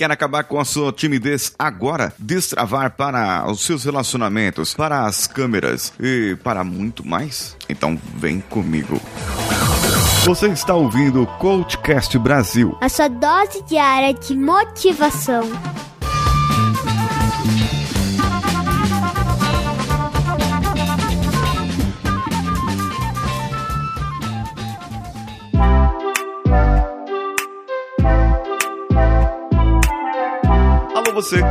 Quer acabar com a sua timidez agora? Destravar para os seus relacionamentos, para as câmeras e para muito mais? Então vem comigo. Você está ouvindo o Coachcast Brasil. A sua dose diária de motivação.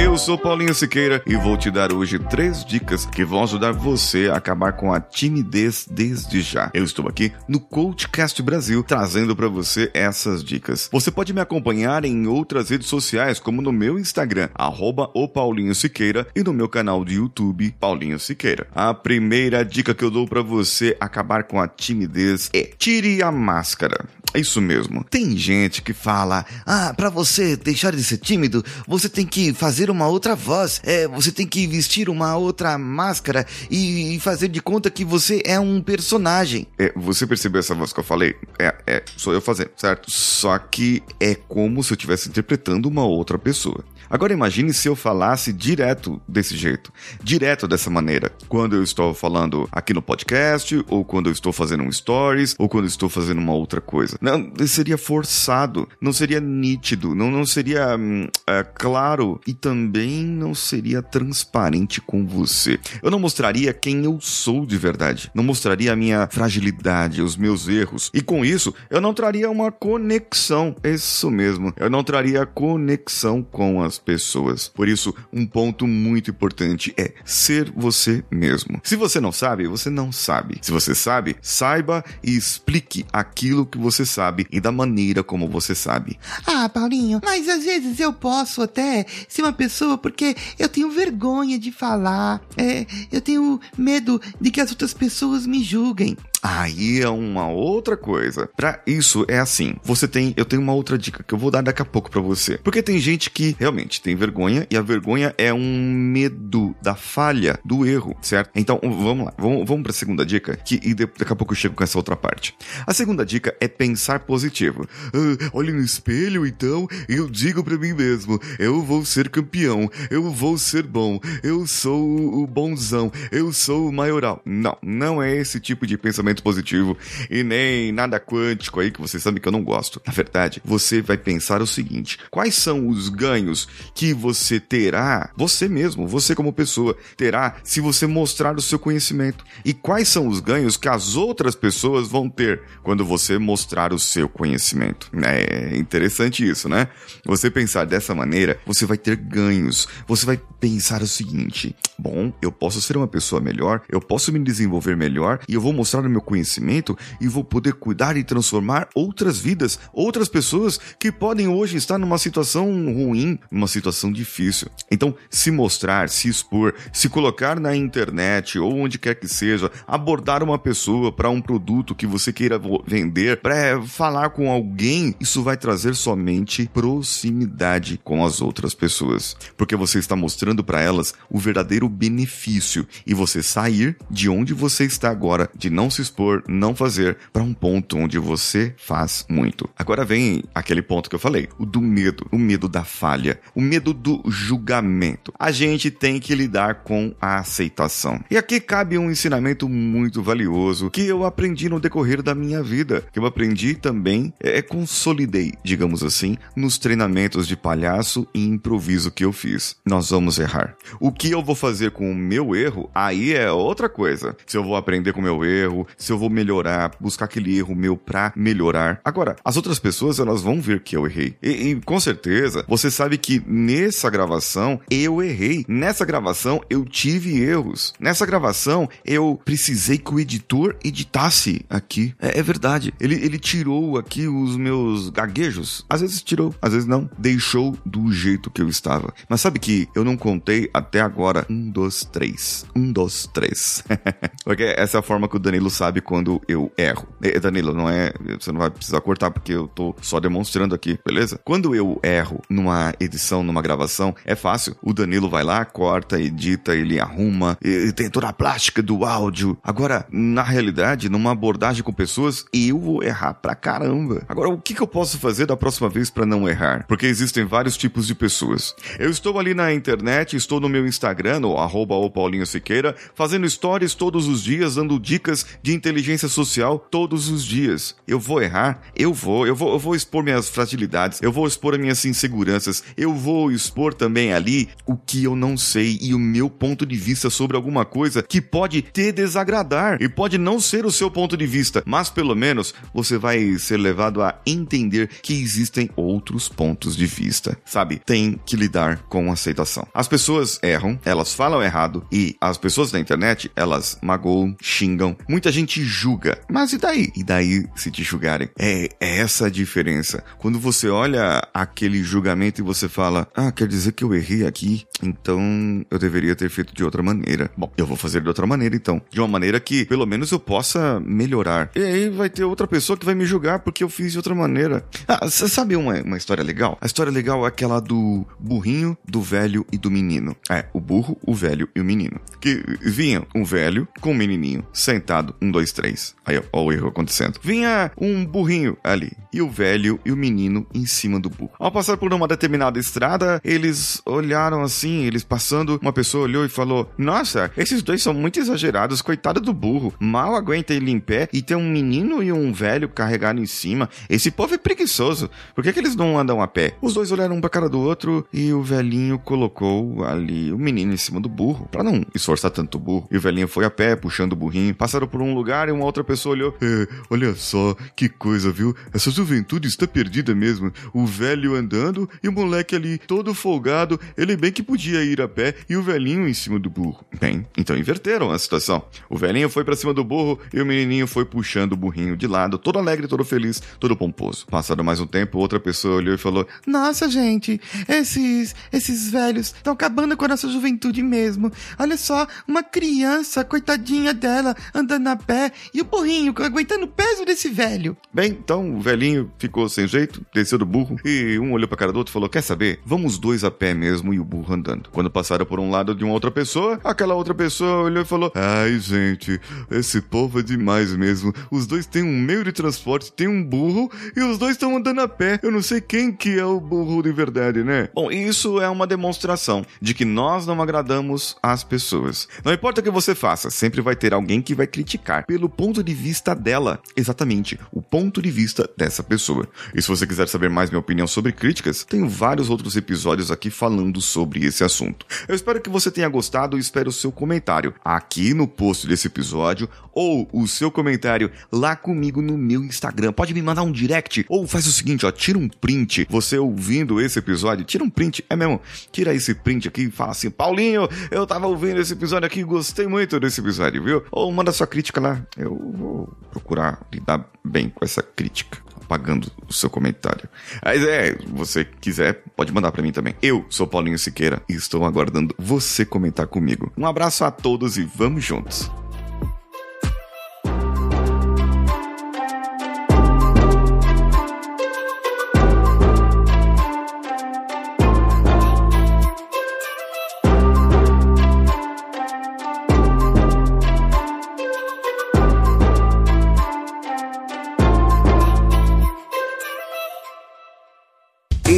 Eu sou Paulinho Siqueira e vou te dar hoje três dicas que vão ajudar você a acabar com a timidez desde já. Eu estou aqui no Coachcast Brasil trazendo para você essas dicas. Você pode me acompanhar em outras redes sociais, como no meu Instagram, arroba o Paulinho Siqueira, e no meu canal de YouTube, Paulinho Siqueira. A primeira dica que eu dou para você acabar com a timidez é tire a máscara. É isso mesmo. Tem gente que fala: ah, para você deixar de ser tímido, você tem que fazer uma outra voz, é, você tem que vestir uma outra máscara e, e fazer de conta que você é um personagem. É, você percebeu essa voz que eu falei? É, é, sou eu fazendo, certo? Só que é como se eu estivesse interpretando uma outra pessoa. Agora imagine se eu falasse direto desse jeito, direto dessa maneira, quando eu estou falando aqui no podcast, ou quando eu estou fazendo um stories, ou quando eu estou fazendo uma outra coisa. Não, seria forçado, não seria nítido, não, não seria hum, é, claro e também não seria transparente com você. Eu não mostraria quem eu sou de verdade, não mostraria a minha fragilidade, os meus erros, e com isso eu não traria uma conexão, isso mesmo, eu não traria conexão com as pessoas. Por isso, um ponto muito importante é ser você mesmo. Se você não sabe, você não sabe. Se você sabe, saiba e explique aquilo que você sabe e da maneira como você sabe. Ah, Paulinho, mas às vezes eu posso até ser uma pessoa porque eu tenho vergonha de falar. É, eu tenho medo de que as outras pessoas me julguem. Aí é uma outra coisa. Para isso é assim. Você tem, eu tenho uma outra dica que eu vou dar daqui a pouco para você. Porque tem gente que realmente tem vergonha e a vergonha é um medo da falha, do erro, certo? Então, vamos lá. Vamos, vamos para a segunda dica que e daqui a pouco eu chego com essa outra parte. A segunda dica é pensar positivo. Ah, olhe no espelho então, e eu digo para mim mesmo, eu vou ser campeão, eu vou ser bom, eu sou o bonzão, eu sou o maioral. Não, não é esse tipo de pensamento pensamento positivo e nem nada quântico aí que você sabe que eu não gosto. Na verdade, você vai pensar o seguinte: quais são os ganhos que você terá, você mesmo, você como pessoa, terá se você mostrar o seu conhecimento? E quais são os ganhos que as outras pessoas vão ter quando você mostrar o seu conhecimento? É interessante isso, né? Você pensar dessa maneira, você vai ter ganhos. Você vai pensar o seguinte: bom, eu posso ser uma pessoa melhor, eu posso me desenvolver melhor e eu vou mostrar o meu meu conhecimento e vou poder cuidar e transformar outras vidas, outras pessoas que podem hoje estar numa situação ruim, numa situação difícil. Então, se mostrar, se expor, se colocar na internet ou onde quer que seja, abordar uma pessoa para um produto que você queira vender, para falar com alguém, isso vai trazer somente proximidade com as outras pessoas, porque você está mostrando para elas o verdadeiro benefício e você sair de onde você está agora, de não se expor, não fazer, para um ponto onde você faz muito. Agora vem aquele ponto que eu falei, o do medo, o medo da falha, o medo do julgamento. A gente tem que lidar com a aceitação. E aqui cabe um ensinamento muito valioso que eu aprendi no decorrer da minha vida, que eu aprendi também, é, consolidei, digamos assim, nos treinamentos de palhaço e improviso que eu fiz. Nós vamos errar. O que eu vou fazer com o meu erro, aí é outra coisa. Se eu vou aprender com o meu erro, se eu vou melhorar, buscar aquele erro meu pra melhorar. Agora, as outras pessoas, elas vão ver que eu errei. E, e, com certeza, você sabe que nessa gravação eu errei. Nessa gravação eu tive erros. Nessa gravação eu precisei que o editor editasse aqui. É, é verdade. Ele, ele tirou aqui os meus gaguejos. Às vezes tirou, às vezes não. Deixou do jeito que eu estava. Mas sabe que eu não contei até agora um, dois, três. Um, dois, três. Porque essa é a forma que o Danilo sabe sabe quando eu erro. É, Danilo, não é. Você não vai precisar cortar porque eu tô só demonstrando aqui, beleza? Quando eu erro numa edição, numa gravação, é fácil. O Danilo vai lá, corta, edita, ele arruma, e tem toda a plástica do áudio. Agora, na realidade, numa abordagem com pessoas, eu vou errar pra caramba. Agora, o que, que eu posso fazer da próxima vez para não errar? Porque existem vários tipos de pessoas. Eu estou ali na internet, estou no meu Instagram, no arroba Paulinho Siqueira, fazendo stories todos os dias, dando dicas de inteligência social todos os dias. Eu vou errar? Eu vou. Eu vou, eu vou expor minhas fragilidades, eu vou expor as minhas inseguranças, eu vou expor também ali o que eu não sei e o meu ponto de vista sobre alguma coisa que pode te desagradar e pode não ser o seu ponto de vista, mas pelo menos você vai ser levado a entender que existem outros pontos de vista. Sabe? Tem que lidar com aceitação. As pessoas erram, elas falam errado e as pessoas da internet, elas magoam, xingam. Muita gente julga. Mas e daí? E daí se te julgarem? É, é essa a diferença. Quando você olha aquele julgamento e você fala: "Ah, quer dizer que eu errei aqui, então eu deveria ter feito de outra maneira". Bom, eu vou fazer de outra maneira então, de uma maneira que pelo menos eu possa melhorar. E aí vai ter outra pessoa que vai me julgar porque eu fiz de outra maneira. Ah, você sabe uma, uma história legal? A história legal é aquela do burrinho, do velho e do menino. É, o burro, o velho e o menino. Que vinha um velho com um menininho sentado, um, dois, três. Aí, ó, ó o erro acontecendo. Vinha um burrinho ali e o velho e o menino em cima do burro. Ao passar por uma determinada estrada, eles olharam assim, eles passando, uma pessoa olhou e falou: Nossa, esses dois são muito exagerados, coitado do burro. Mal aguenta ele em pé e tem um menino e um velho carregado em cima. Esse povo é preguiçoso. Por que, que eles não andam a pé? Os dois olharam um pra cara do outro e o velhinho colocou ali o menino em cima do burro, para não esforçar tanto o burro. E o velhinho foi a pé, puxando o burrinho. Passaram por um lugar e uma outra pessoa olhou: é, Olha só, que coisa, viu? Essa juventude está perdida mesmo. O velho andando e o moleque ali todo folgado. Ele bem que podia ir a pé e o velhinho em cima do burro. Bem, então inverteram a situação. O velhinho foi para cima do burro e o menininho foi puxando o burrinho de lado, todo alegre, todo feliz, todo pomposo. Passado mais um tempo, outra pessoa olhou e falou: Nossa, gente, esses, esses velhos estão acabando com a nossa juventude mesmo. Olha só, uma criança, coitadinha dela, andando a pé e o burrinho aguentando o peso desse velho. Bem, então o velhinho ficou sem jeito, desceu do burro e um olhou pra cara do outro e falou: Quer saber? Vamos dois a pé mesmo e o burro andando. Quando passaram por um lado de uma outra pessoa, aquela outra pessoa olhou e falou: Ai, gente, esse povo é demais mesmo. Os dois têm um meio de transporte, tem um burro e os dois estão andando a pé. Eu não sei quem que é o burro de verdade, né? Bom, isso é uma demonstração de que nós não agradamos as pessoas. Não importa o que você faça, sempre vai ter alguém que vai criticar pelo ponto de vista dela. Exatamente, o ponto de vista dessa pessoa. E se você quiser saber mais minha opinião sobre críticas, tenho vários outros episódios aqui falando sobre esse assunto. Eu espero que você tenha gostado e espero o seu comentário aqui no post desse episódio ou o seu comentário lá comigo no meu Instagram. Pode me mandar um direct ou faz o seguinte, ó, tira um print. Você ouvindo esse episódio, tira um print, é mesmo. Tira esse print aqui e fala assim: "Paulinho, eu tava ouvindo esse episódio aqui, gostei muito desse episódio, viu?" Ou manda sua crítica lá. Eu vou procurar lidar bem com essa crítica apagando o seu comentário. Mas é, você quiser, pode mandar para mim também. Eu sou Paulinho Siqueira e estou aguardando você comentar comigo. Um abraço a todos e vamos juntos.